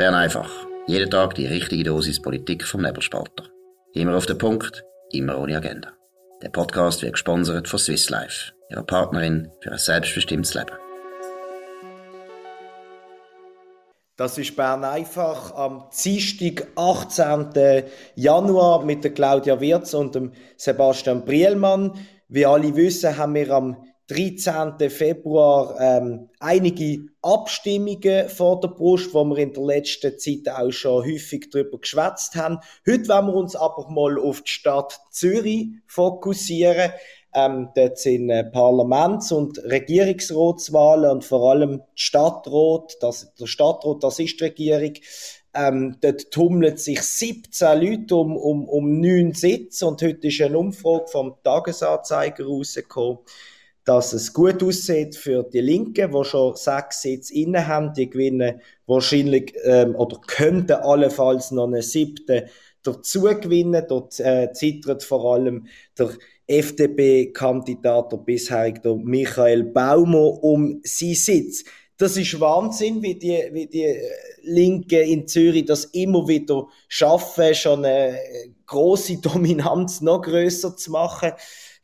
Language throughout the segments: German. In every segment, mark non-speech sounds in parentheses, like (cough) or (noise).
Bern einfach. Jeden Tag die richtige Dosis Politik vom Nebelspalter. Immer auf den Punkt, immer ohne Agenda. Der Podcast wird gesponsert von Swiss Life, ihrer Partnerin für ein selbstbestimmtes Leben. Das ist Bern einfach am Dienstag, 18. Januar mit der Claudia Wirz und dem Sebastian Brielmann. Wie alle wissen, haben wir am 13. Februar ähm, einige Abstimmungen vor der Brust, wo wir in der letzten Zeit auch schon häufig darüber geschwätzt haben. Heute wollen wir uns aber mal auf die Stadt Zürich fokussieren. Ähm, dort sind äh, Parlaments- und Regierungsratswahlen und vor allem Stadtrat, das, der Stadtrat, das ist die Regierung. Ähm, dort tummeln sich 17 Leute um, um, um 9 Sitze und heute ist eine Umfrage vom Tagesanzeiger rausgekommen dass es gut aussieht für die Linken, die schon sechs Sitze inne haben. Die gewinnen wahrscheinlich ähm, oder könnten allenfalls noch einen siebten dazu gewinnen. Dort äh, zittert vor allem der FDP-Kandidat, der bisherige Michael Baumer, um seinen Sitz. Das ist Wahnsinn, wie die, wie die Linken in Zürich das immer wieder schaffen, schon eine große (laughs) Dominanz noch größer zu machen.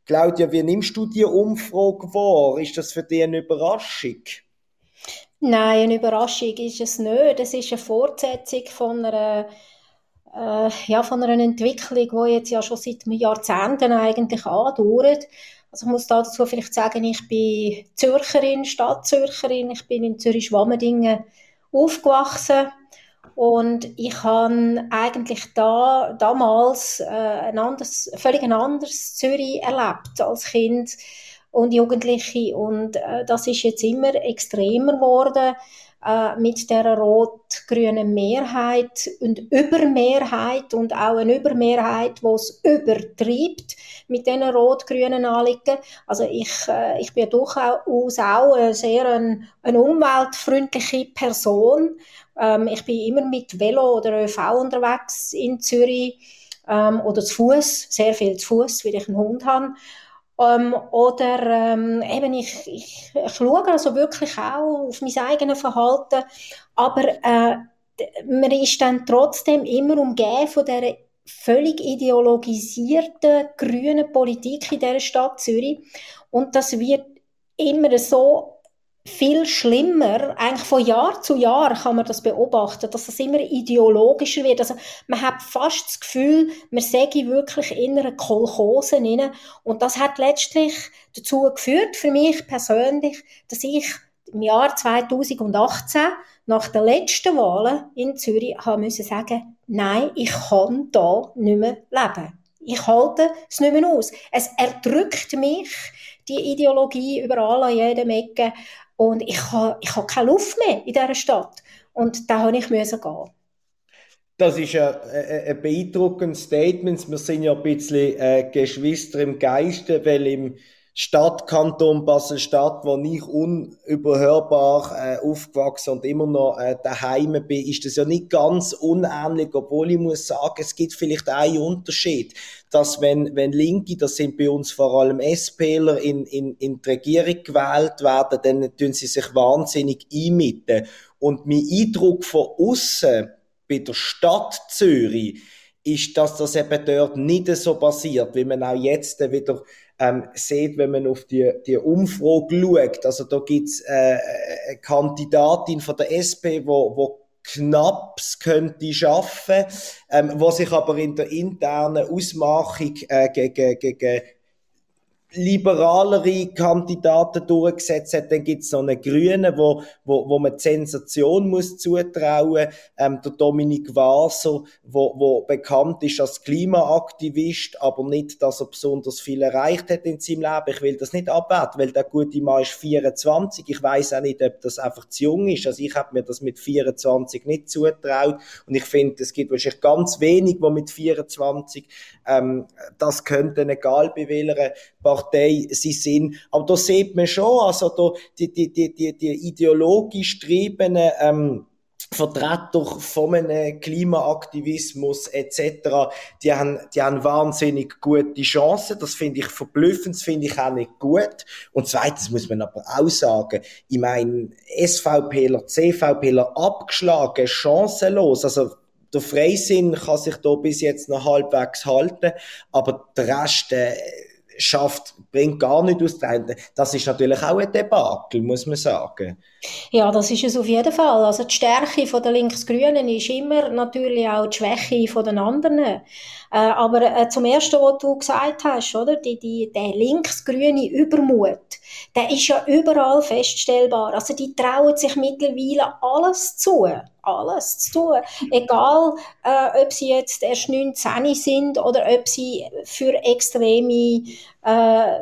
Claudia, wie nimmst du die Umfrage wahr? Ist das für dich eine Überraschung? Nein, eine Überraschung ist es nicht. Es ist eine Fortsetzung von einer, äh, ja, von einer Entwicklung, die jetzt ja schon seit Jahrzehnten eigentlich andauert. Also ich muss dazu vielleicht sagen, ich bin Zürcherin, Stadtzürcherin. Ich bin in Zürich-Schwammerdingen aufgewachsen und ich habe eigentlich da, damals äh, ein anderes, völlig ein anderes Zürich erlebt als Kind und Jugendliche. Und äh, das ist jetzt immer extremer geworden äh, mit der rot-grünen Mehrheit und Übermehrheit und auch eine Übermehrheit, die es übertreibt mit diesen rot-grünen Anliegen. Also ich, äh, ich bin durchaus auch eine sehr ein, eine umweltfreundliche Person. Ähm, ich bin immer mit Velo oder ÖV unterwegs in Zürich ähm, oder zu Fuß, sehr viel zu Fuß, weil ich einen Hund habe. Ähm, oder ähm, eben ich, ich, ich schaue also wirklich auch auf mein eigenes Verhalten, aber äh, man ist dann trotzdem immer umgeben von der völlig ideologisierten grünen Politik in der Stadt Zürich. Und das wird immer so viel schlimmer. Eigentlich von Jahr zu Jahr kann man das beobachten, dass das immer ideologischer wird. Also man hat fast das Gefühl, man säge wirklich in einer Kolchose rein. Und das hat letztlich dazu geführt, für mich persönlich, dass ich im Jahr 2018 nach der letzten Wahlen in Zürich haben müssen sagen, nein, ich kann da nicht mehr leben. Ich halte es nicht mehr aus. Es erdrückt mich, die Ideologie überall an jedem Ecke. Und ich habe ich ha keine Luft mehr in dieser Stadt. Und da habe ich müssen gehen. Das ist ein, ein beeindruckendes Statement. Wir sind ja ein bisschen äh, Geschwister im Geiste, weil im Stadtkanton Basel-Stadt, wo ich unüberhörbar äh, aufgewachsen und immer noch äh, daheim bin, ist das ja nicht ganz unähnlich, obwohl ich muss sagen, es gibt vielleicht einen Unterschied, dass wenn, wenn Linke, das sind bei uns vor allem SPler, in, in, in die Regierung gewählt werden, dann tun sie sich wahnsinnig einmitten. Und mein Eindruck von außen bei der Stadt Zürich ist, dass das eben dort nicht so passiert, wie man auch jetzt wieder ähm, sieht, wenn man auf die, die Umfrage schaut. Also da gibt's äh, eine Kandidatin von der SP, wo, wo knapp könnte schaffen, ähm, was sich aber in der internen Ausmachung äh, gegen, gegen liberalere Kandidaten durchgesetzt hat. Dann gibt es noch einen Grünen, wo, wo, wo man die Sensation muss zutrauen ähm, Der Dominik Waser, wo, wo bekannt ist als Klimaaktivist, aber nicht, dass er besonders viel erreicht hat in seinem Leben. Ich will das nicht abwerten, weil der gute Mann ist 24. Ich weiß auch nicht, ob das einfach zu jung ist. Also ich habe mir das mit 24 nicht zutraut. Und ich finde, es gibt wahrscheinlich ganz wenig, wo mit 24 ähm, das könnten, egal bei welcher Partei sie sind. Aber da sieht man schon, also da, die, die, die, die, die ideologisch getriebenen ähm, Vertreter von einem Klimaaktivismus etc., die haben, die haben wahnsinnig gute Chancen. Das finde ich verblüffend, das finde ich auch nicht gut. Und zweitens muss man aber auch sagen, ich meine, SVPler, CVPler abgeschlagen, chancenlos, also der Freisinn kann sich da bis jetzt noch halbwegs halten, aber der Rest, äh, schafft, bringt gar nicht aus. Das ist natürlich auch ein Debakel, muss man sagen. Ja, das ist es auf jeden Fall. Also die Stärke von der Linksgrünen ist immer natürlich auch die Schwäche von den anderen. Äh, aber äh, zum ersten, was du gesagt hast, oder die, die, der linksgrüne Übermut, der ist ja überall feststellbar. Also die trauen sich mittlerweile alles zu alles zu tun. Egal, äh, ob sie jetzt erst 19 sind oder ob sie für extreme äh,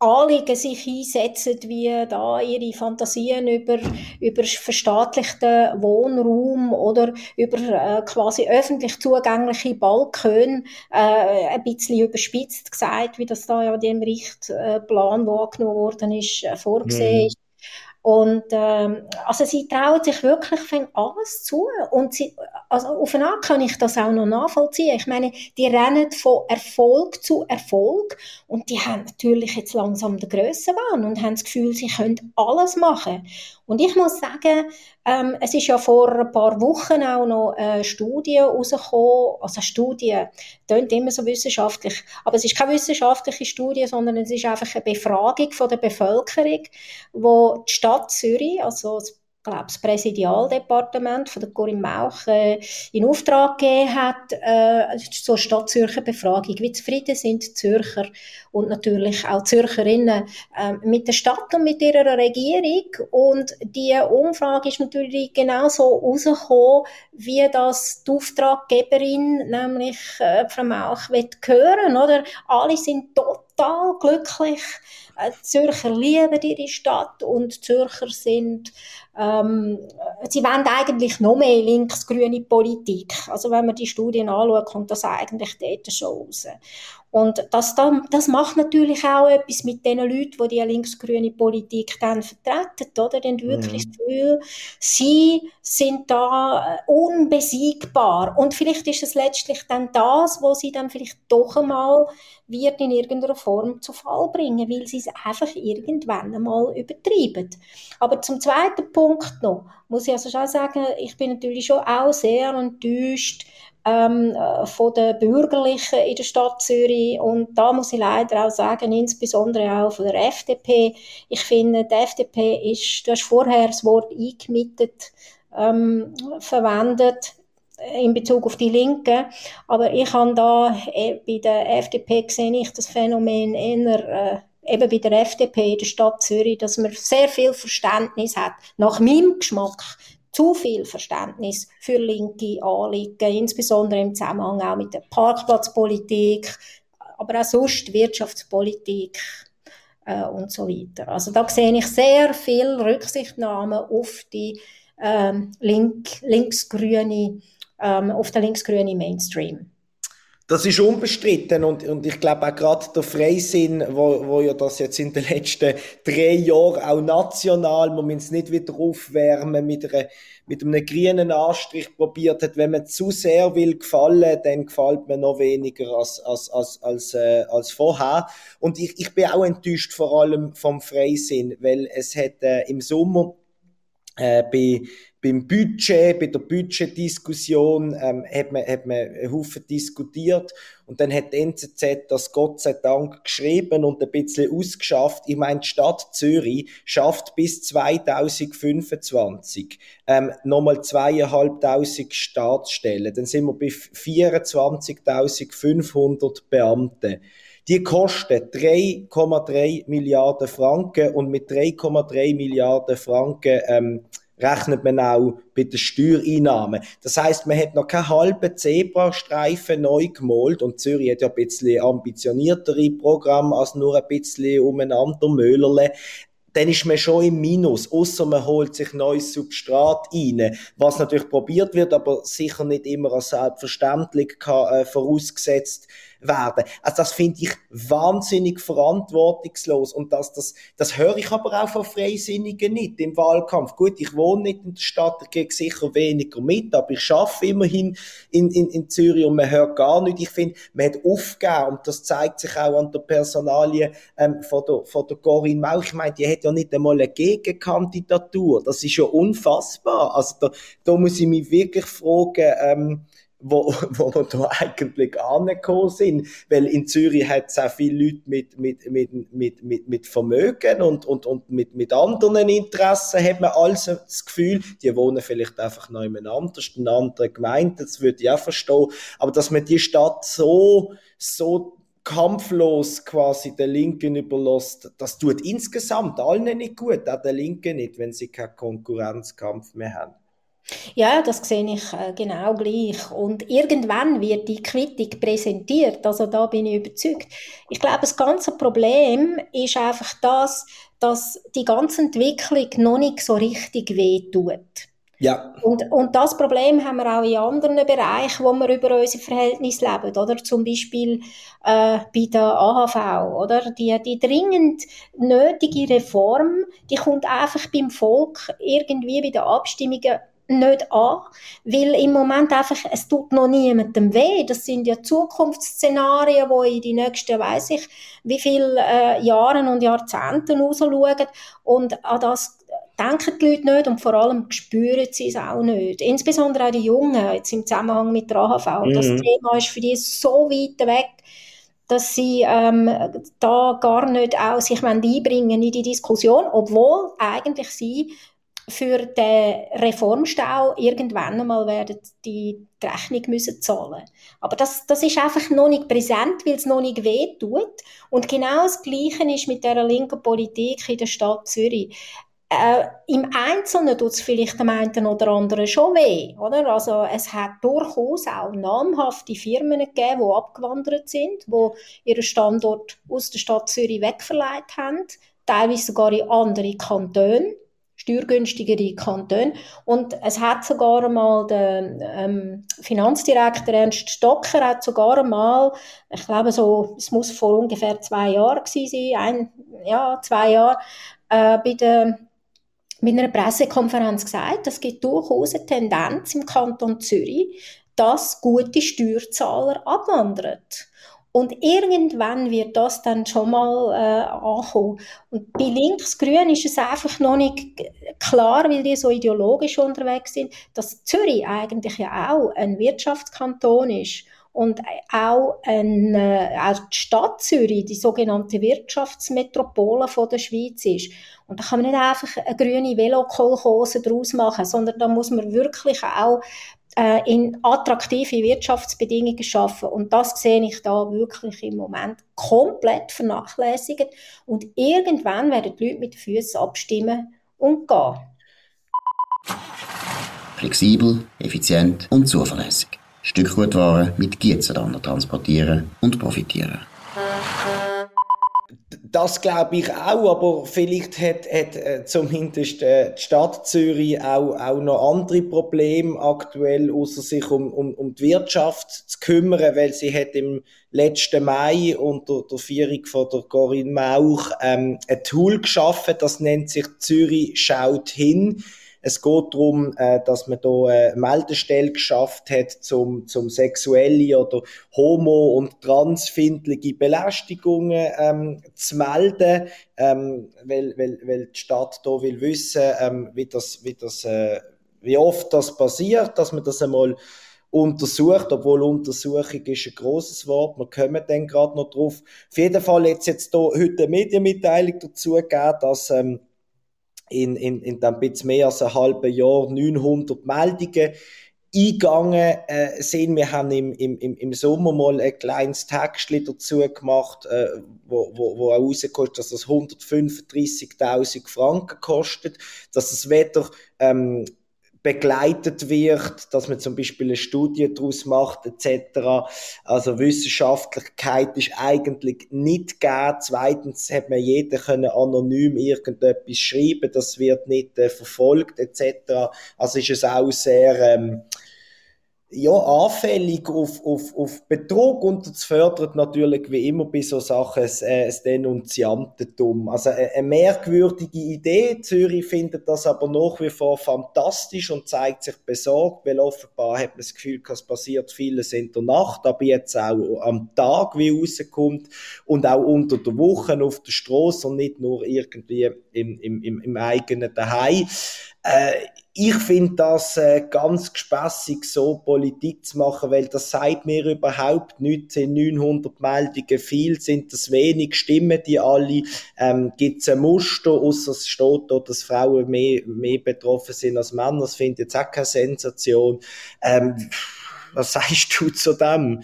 Anliegen sich einsetzen, wie da ihre Fantasien über, über verstaatlichten Wohnraum oder über äh, quasi öffentlich zugängliche Balkone, äh, ein bisschen überspitzt gesagt, wie das da ja in dem Richtplan, der angenommen worden ist, äh, vorgesehen mhm. Und ähm, also sie trauen sich wirklich fängt alles zu. Und sie, also auf eine Art kann ich das auch noch nachvollziehen. Ich meine, die rennen von Erfolg zu Erfolg und die haben natürlich jetzt langsam den Grössenwahn und haben das Gefühl, sie können alles machen. Und ich muss sagen, ähm, es ist ja vor ein paar Wochen auch noch eine Studie rausgekommen, also eine Studie, klingt immer so wissenschaftlich, aber es ist keine wissenschaftliche Studie, sondern es ist einfach eine Befragung von der Bevölkerung, wo die Stadt Zürich, also das glaube das Präsidialdepartement von der Corinne Mauch äh, in Auftrag gegeben hat, äh, zur Stadt Zürcher Befragung, wie zufrieden sind Zürcher und natürlich auch Zürcherinnen äh, mit der Stadt und mit ihrer Regierung? Und die Umfrage ist natürlich genauso rausgekommen, wie das die Auftraggeberin, nämlich äh, Frau Mauch, will hören, oder? Alle sind total glücklich, äh, Zürcher lieben ihre Stadt und Zürcher sind ähm, sie wollen eigentlich noch mehr linksgrüne Politik. Also wenn man die Studien anschaut, kommt das eigentlich dort schon raus. Und das, das macht natürlich auch etwas mit den Leuten, die die linksgrüne Politik dann vertreten, oder? Die haben wirklich mhm. das Gefühl, sie sind da äh, unbesiegbar. Und vielleicht ist es letztlich dann das, wo sie dann vielleicht doch einmal wird in irgendeiner Form zu Fall bringen, weil sie es einfach irgendwann einmal übertreiben. Aber zum zweiten Punkt noch, muss ich also schon sagen, ich bin natürlich schon auch sehr enttäuscht, ähm, äh, von den Bürgerlichen in der Stadt Zürich. Und da muss ich leider auch sagen, insbesondere auch von der FDP. Ich finde, die FDP ist, du hast vorher das Wort eingemietet ähm, verwendet in Bezug auf die Linken. Aber ich habe da äh, bei der FDP gesehen, ich das Phänomen eher äh, eben bei der FDP in der Stadt Zürich, dass man sehr viel Verständnis hat, nach meinem Geschmack, zu viel Verständnis für linke Anliegen, insbesondere im Zusammenhang auch mit der Parkplatzpolitik, aber auch sonst Wirtschaftspolitik äh, und so weiter. Also da sehe ich sehr viel Rücksichtnahme auf die ähm, link, linksgrüne, ähm, auf den linksgrünen Mainstream. Das ist unbestritten und, und ich glaube auch gerade der Freisinn, wo, wo ja das jetzt in den letzten drei Jahren auch national, man muss es nicht wieder aufwärmen, mit, einer, mit einem grünen Anstrich probiert hat. Wenn man zu sehr will gefallen, dann gefällt man noch weniger als, als, als, als, äh, als vorher. Und ich, ich bin auch enttäuscht vor allem vom Freisinn, weil es hat äh, im Sommer äh, bei beim Budget, bei der Budgetdiskussion ähm, hat, man, hat man einen Haufen diskutiert und dann hat die NZZ das Gott sei Dank geschrieben und ein bisschen ausgeschafft. Ich meine, die Stadt Zürich schafft bis 2025 ähm, nochmal zweieinhalbtausend Staatsstellen. Dann sind wir bei 24.500 Beamten. Die kosten 3,3 Milliarden Franken und mit 3,3 Milliarden Franken ähm, rechnet man auch bei den Steuereinnahmen. Das heißt, man hat noch keinen halben Zebrastreifen neu gemalt und Zürich hat ja ein bisschen ambitioniertere Programme als nur ein bisschen umeinander Möhlerle dann ist man schon im Minus, außer man holt sich neues Substrat rein, was natürlich probiert wird, aber sicher nicht immer als selbstverständlich äh, vorausgesetzt werden. Also das finde ich wahnsinnig verantwortungslos und das, das, das höre ich aber auch von Freisinnigen nicht im Wahlkampf. Gut, ich wohne nicht in der Stadt, ich gehe sicher weniger mit, aber ich schaffe immerhin in, in, in Zürich und man hört gar nicht. Ich finde, man hat aufgegeben und das zeigt sich auch an der Personalie ähm, von, der, von der Corinne Mau. Ich meine, die hat ja nicht einmal eine Gegenkandidatur. Das ist ja unfassbar. Also da, da muss ich mich wirklich fragen, ähm, wo, (laughs) wo wir da eigentlich angekommen sind. Weil in Zürich hat es auch viele Leute mit, mit, mit, mit, mit, mit Vermögen und, und, und mit, mit anderen Interessen, hat man also das Gefühl, die wohnen vielleicht einfach noch jemand anders, in einer anderen Gemeinde, das würde ich auch verstehen. Aber dass man die Stadt so, so kampflos quasi der Linken überlässt, das tut insgesamt allen nicht gut, auch der Linken nicht, wenn sie keinen Konkurrenzkampf mehr haben. Ja, das sehe ich äh, genau gleich. Und irgendwann wird die Quittung präsentiert. Also da bin ich überzeugt. Ich glaube, das ganze Problem ist einfach das, dass die ganze Entwicklung noch nicht so richtig wehtut. Ja. Und, und das Problem haben wir auch in anderen Bereichen, wo wir über unsere Verhältnisse leben, oder? Zum Beispiel äh, bei der AHV, oder? Die, die dringend nötige Reform, die kommt einfach beim Volk irgendwie bei den Abstimmungen nicht an, weil im Moment einfach, es tut noch niemandem weh. Das sind ja Zukunftsszenarien, wo in die nächsten, weiß ich, wie viele äh, Jahren und Jahrzehnten rausschauen und an das denken die Leute nicht und vor allem spüren sie es auch nicht. Insbesondere auch die Jungen, jetzt im Zusammenhang mit der AHV. Mhm. Das Thema ist für die so weit weg, dass sie ähm, da gar nicht auch sich einbringen in die Diskussion, obwohl eigentlich sie für den Reformstau irgendwann einmal werden die, die Rechnung müssen zahlen. Aber das, das ist einfach noch nicht präsent, weil es noch nicht weh tut. Und genau das Gleiche ist mit der linken Politik in der Stadt Zürich. Äh, Im Einzelnen tut es vielleicht dem einen oder anderen schon weh, oder? Also es hat durchaus auch namhafte Firmen gegeben, die abgewandert sind, die ihren Standort aus der Stadt Zürich wegverleiht haben, teilweise sogar in andere Kantone steuergünstigere Kantone. Und es hat sogar einmal der ähm, Finanzdirektor Ernst Stocker hat sogar einmal, ich glaube so, es muss vor ungefähr zwei Jahren gewesen sein, ein, ja, zwei Jahre, äh, bei der mit einer Pressekonferenz gesagt, es gibt durchaus eine Tendenz im Kanton Zürich, dass gute Steuerzahler abwandern. Und irgendwann wird das dann schon mal äh, ankommen. Und bei Linksgrün ist es einfach noch nicht klar, weil die so ideologisch unterwegs sind, dass Zürich eigentlich ja auch ein Wirtschaftskanton ist und auch, ein, äh, auch die Stadt Zürich, die sogenannte Wirtschaftsmetropole von der Schweiz ist. Und da kann man nicht einfach eine grüne Velokolchose draus machen, sondern da muss man wirklich auch äh, in attraktive Wirtschaftsbedingungen schaffen. Und das sehe ich da wirklich im Moment komplett vernachlässigt. Und irgendwann werden die Leute mit den Füßen abstimmen und gehen. Flexibel, effizient und zuverlässig. Stückgutware mit Gietzenlander transportieren und profitieren das glaube ich auch, aber vielleicht hat, hat äh, zumindest äh, die Stadt Zürich auch, auch noch andere Probleme aktuell, außer sich um, um, um die Wirtschaft zu kümmern, weil sie hat im letzten Mai unter der Führung von der Corinne Mauch ähm, ein Tool geschaffen, das nennt sich Zürich schaut hin. Es geht darum, äh, dass man hier eine Meldestelle geschafft hat, zum, zum sexuelle oder homo- und transfindliche Belästigungen ähm, zu melden, ähm, weil, weil, weil die Stadt hier will wissen, ähm, wie das, wie das, äh, wie oft das passiert, dass man das einmal untersucht, obwohl Untersuchung ist ein großes Wort, wir kommen dann gerade noch drauf. Auf jeden Fall jetzt jetzt hier heute eine Medienmitteilung dazu gegeben, dass ähm, in, in, in dann bisschen mehr als einem halben Jahr 900 Meldungen eingegangen äh, sind. Wir haben im, im, im Sommer mal ein kleines Text dazu gemacht, äh, wo, wo, wo auch rauskommt, dass das 135.000 Franken kostet, dass es weder ähm, begleitet wird, dass man zum Beispiel eine Studie daraus macht, etc. Also Wissenschaftlichkeit ist eigentlich nicht gegeben. Zweitens hat man jeder können anonym irgendetwas schreiben, das wird nicht äh, verfolgt, etc. Also ist es auch sehr, ähm, ja, anfällig auf, auf, auf Betrug und das fördert natürlich wie immer bei so Sachen das, äh, das Denunziantentum. Also eine, eine merkwürdige Idee. Zürich findet das aber nach wie vor fantastisch und zeigt sich besorgt, weil offenbar hat man das Gefühl, es passiert vieles in der Nacht, aber jetzt auch am Tag, wie rauskommt und auch unter der Woche auf der Straße und nicht nur irgendwie im, im, im, im eigenen Daheim. Äh, ich finde das äh, ganz gespässig, so Politik zu machen, weil das sagt mir überhaupt nichts. Sind 900 Meldungen viel? Sind das wenig? Stimmen die alle? Ähm, Gibt es ein Muster? Außer es steht dort, dass Frauen mehr, mehr betroffen sind als Männer. Das finde ich jetzt auch keine Sensation. Ähm, was (laughs) sagst du zu dem?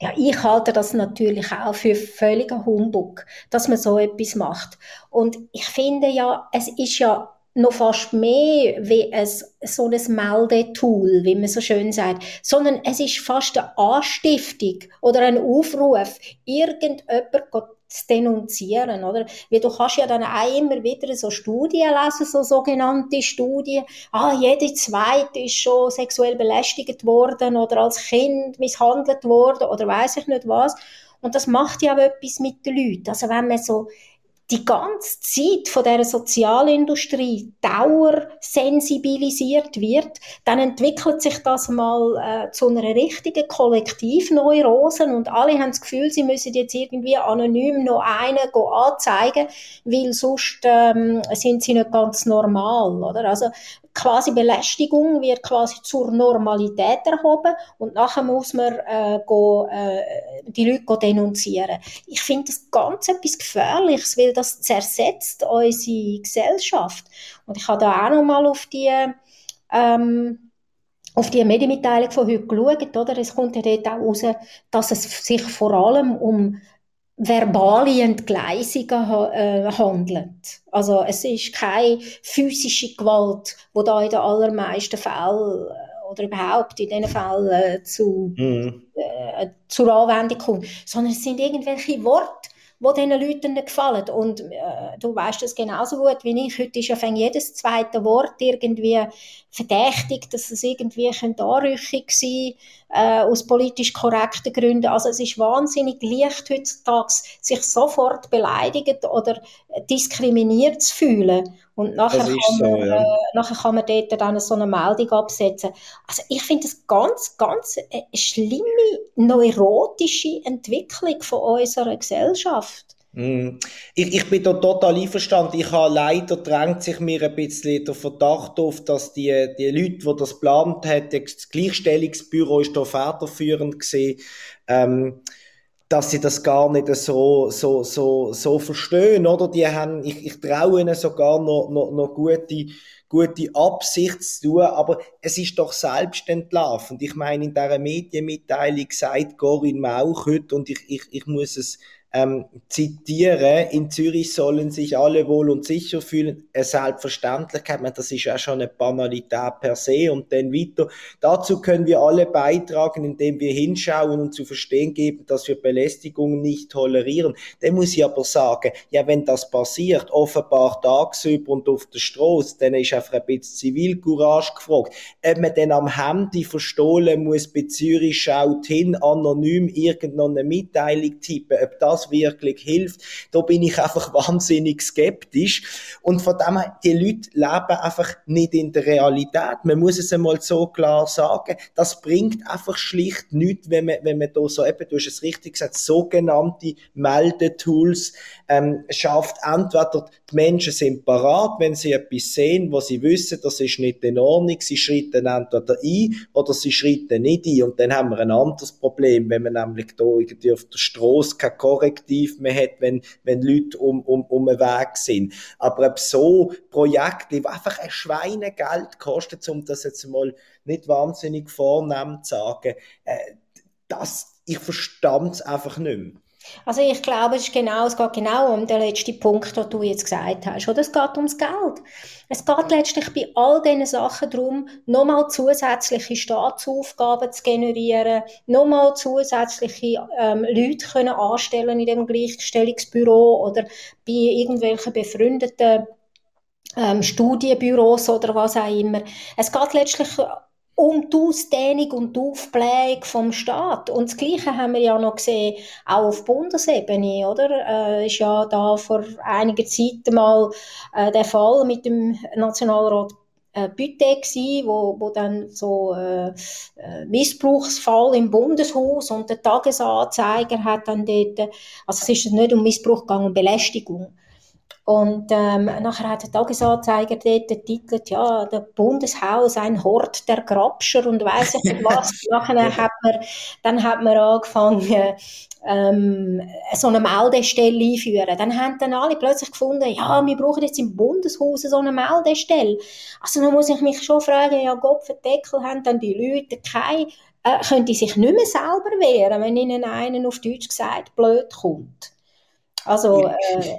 Ja, ich halte das natürlich auch für völliger Humbug, dass man so etwas macht. Und ich finde ja, es ist ja noch fast mehr wie ein, so ein Meldetool, wie man so schön sagt, sondern es ist fast eine Anstiftung oder ein Aufruf, irgendjemand zu denunzieren, oder? Weil du kannst ja dann auch immer wieder so Studien lesen, so sogenannte Studien. Ah, jede zweite ist schon sexuell belästigt worden oder als Kind misshandelt worden oder weiß ich nicht was. Und das macht ja auch etwas mit den Leuten. Also wenn man so die ganze Zeit von der Sozialindustrie Dauer sensibilisiert wird, dann entwickelt sich das mal äh, zu einer richtigen Kollektivneurose und alle haben das Gefühl, sie müssen jetzt irgendwie anonym noch einen anzeigen, weil sonst ähm, sind sie nicht ganz normal, oder? Also quasi Belästigung wird quasi zur Normalität erhoben und nachher muss man äh, go, äh, die Leute denunzieren. Ich finde das ganz etwas Gefährliches, weil das zersetzt unsere Gesellschaft. Und ich habe da auch noch mal auf die ähm, auf die Medienmitteilung von heute geschaut, oder? Es kommt ja dort auch raus, dass es sich vor allem um verbale Entgleisungen äh, handelt. Also es ist keine physische Gewalt, wo da in den allermeisten Fällen äh, oder überhaupt in diesen Fällen äh, zu, mhm. äh, zur Anwendung kommt, sondern es sind irgendwelche Worte, die diesen Leuten nicht gefallen. Und äh, du weißt das genauso gut wie ich. Heute ist ja jedes zweite Wort irgendwie verdächtig, dass es irgendwie eine Anrüchung sein äh, aus politisch korrekten Gründen. Also es ist wahnsinnig leicht heutzutage, sich sofort beleidigt oder diskriminiert zu fühlen. Und nachher kann, man, so, ja. äh, nachher kann man dort dann so eine Meldung absetzen. Also ich finde das ganz, ganz eine schlimme, neurotische Entwicklung von unserer Gesellschaft. Mm. Ich, ich bin da total einverstanden. Ich habe leider drängt sich mir ein bisschen der Verdacht auf, dass die, die Leute, die das geplant haben, das Gleichstellungsbüro ist da federführend gesehen, ähm, dass sie das gar nicht so, so, so, so verstehen, oder? Die haben, ich, ich traue ihnen sogar noch, noch, noch gute, gute Absicht zu tun, aber es ist doch selbstentlarvend. Ich meine, in dieser Medienmitteilung sagt Corinne Mauch heute, und ich, ich, ich muss es ähm, zitiere, in Zürich sollen sich alle wohl und sicher fühlen. Eine Selbstverständlichkeit, das ist ja schon eine Banalität per se. Und dann weiter. Dazu können wir alle beitragen, indem wir hinschauen und zu verstehen geben, dass wir Belästigungen nicht tolerieren. Dann muss ich aber sagen, ja, wenn das passiert, offenbar tagsüber und auf der Straße, dann ist einfach ein bisschen Zivilcourage gefragt. Ob man dann am Handy verstohlen muss, bei Zürich schaut hin, anonym irgendeine Mitteilung tippen, ob das das wirklich hilft. Da bin ich einfach (laughs) wahnsinnig skeptisch. Und von dem her, die Leute leben einfach nicht in der Realität. Man muss es einmal so klar sagen. Das bringt einfach schlicht nichts, wenn man, wenn man da so eben, du hast es richtig gesagt, sogenannte Meldetools ähm, schafft. Entweder die Menschen sind parat, wenn sie etwas sehen, was sie wissen, das ist nicht in Ordnung, sie schritten entweder ein oder sie schritten nicht ein. Und dann haben wir ein anderes Problem, wenn man nämlich da irgendwie auf der Straße keine Korrektiv mehr hat, wenn, wenn Leute um, um, um den Weg sind. Aber ob so Projekte, die einfach ein Schweinegeld kosten, um das jetzt mal nicht wahnsinnig vornehm zu sagen, äh, das, ich verstand es einfach nicht mehr. Also ich glaube, es, ist genau, es geht genau um den letzten Punkt, den du jetzt gesagt hast. Oder es geht ums Geld. Es geht letztlich bei all diesen Sachen darum, nochmal zusätzliche Staatsaufgaben zu generieren, nochmal zusätzliche ähm, Leute können anstellen in dem Gleichstellungsbüro oder bei irgendwelchen befreundeten ähm, Studienbüros oder was auch immer. Es geht letztlich um die Ausdehnung und die Aufblähung vom Staat. Und das Gleiche haben wir ja noch gesehen, auch auf Bundesebene, oder? Äh, ist ja da vor einiger Zeit mal äh, der Fall mit dem Nationalrat äh, Bütte gsi, wo, wo dann so äh, äh, Missbrauchsfall im Bundeshaus und der Tagesanzeiger hat dann dort, also es ist nicht um Missbrauch gegangen, um Belästigung. Und ähm, nachher hat der Tagesanzeiger dort getitelt, ja, der Bundeshaus, ein Hort der Grabscher und weiss ich nicht was. (laughs) nachher hat man, dann hat man angefangen, ähm, so eine Meldestelle einführen. Dann haben dann alle plötzlich gefunden, ja, wir brauchen jetzt im Bundeshaus so eine Meldestelle. Also dann muss ich mich schon fragen, ja, Gott Deckel haben dann die Leute keine, äh, können die sich nicht mehr selber wehren, wenn ihnen einen auf Deutsch gesagt blöd kommt. Also, äh,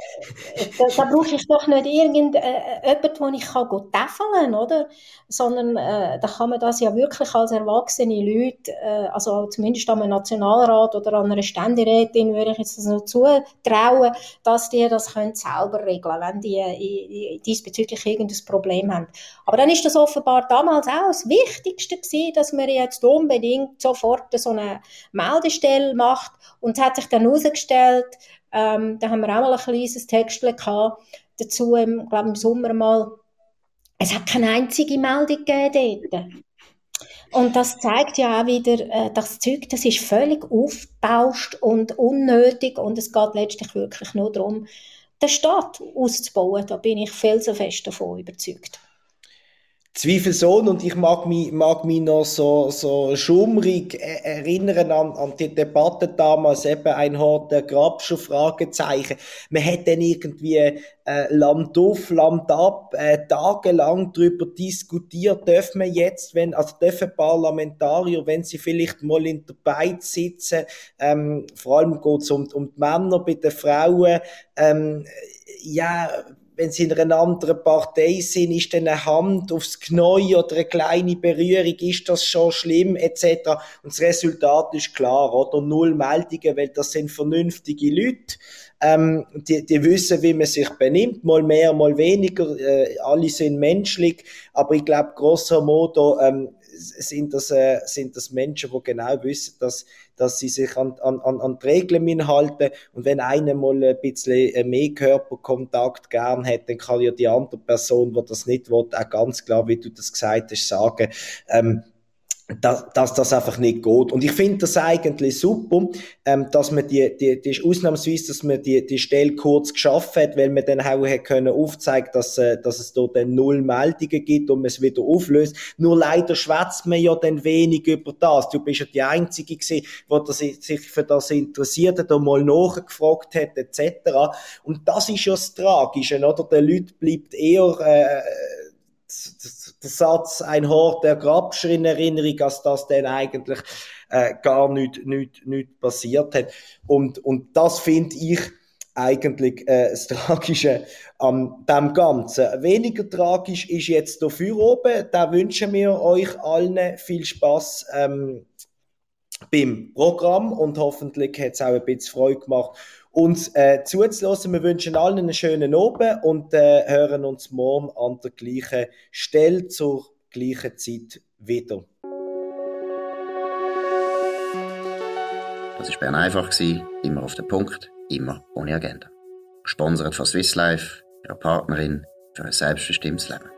da, da brauche ich doch nicht irgendjemanden, äh, wo ich kann täfeln oder? Sondern äh, da kann man das ja wirklich als erwachsene Leute, äh, also zumindest an einem Nationalrat oder an einer Ständerätin würde ich jetzt das noch zutrauen, dass die das können selber regeln wenn die äh, diesbezüglich irgendein Problem haben. Aber dann ist das offenbar damals auch das Wichtigste gewesen, dass man jetzt unbedingt sofort so eine Meldestelle macht und es hat sich dann herausgestellt, ähm, da haben wir auch mal ein kleines Text gehabt, dazu, im, glaube im Sommer mal. Es hat keine einzige Meldung gegeben dort. Und das zeigt ja auch wieder, äh, das Zeug, das ist völlig aufgebauscht und unnötig und es geht letztlich wirklich nur darum, den Staat auszubauen. Da bin ich felsenfest davon überzeugt. Zweifelsohne und ich mag mich, mag mich noch so, so schummrig erinnern an, an die Debatte damals, eben ein Hort der Grabscher Fragezeichen. Man hat dann irgendwie äh, Land auf, Land ab, äh, tagelang darüber diskutiert, dürfen wir jetzt, wenn, also dürfen Parlamentarier, wenn sie vielleicht mal in der Beiz sitzen, ähm, vor allem geht es um, um die Männer, bei den Frauen, ähm, ja, wenn sie in einer anderen Partei sind, ist dann eine Hand aufs Knie oder eine kleine Berührung, ist das schon schlimm, etc. Und das Resultat ist klar, oder? Null Meldungen, weil das sind vernünftige Leute. Ähm, die, die wissen, wie man sich benimmt, mal mehr, mal weniger, äh, alle sind menschlich, aber ich glaube, grosso modo ähm, sind das, äh, sind das Menschen, die genau wissen, dass, dass sie sich an, an, an die Regeln halten und wenn einer mal ein bisschen äh, mehr Körperkontakt gern hat, dann kann ja die andere Person, die das nicht will, auch ganz klar, wie du das gesagt hast, sagen, ähm, dass, dass das einfach nicht geht. Und ich finde das eigentlich super, ähm, dass man die, die, die ist ausnahmsweise, dass man die, die Stelle kurz geschafft hat, weil man dann auch hat können aufzeigen, dass, äh, dass es dort dann null Meldungen gibt und man es wieder auflöst. Nur leider schwätzt man ja dann wenig über das. Du bist ja die Einzige gewesen, die sich für das interessiert hat und mal nachgefragt hat, etc. Und das ist ja das Tragische, oder? Der Leute bleibt eher, äh, der Satz, ein Hort der Grabscher in Erinnerung, als das dann eigentlich äh, gar nicht, nicht, nicht passiert hat. Und, und das finde ich eigentlich äh, das Tragische an dem Ganzen. Weniger tragisch ist jetzt dafür oben. Da wünschen wir euch allen viel Spaß ähm, beim Programm und hoffentlich hat es auch ein bisschen Freude gemacht uns äh, zuzulassen. Wir wünschen allen einen schönen Abend und äh, hören uns morgen an der gleichen Stelle zur gleichen Zeit wieder. Das war Bern einfach, immer auf den Punkt, immer ohne Agenda. Gesponsert von Swiss Life, ihrer Partnerin für ein selbstbestimmtes Leben.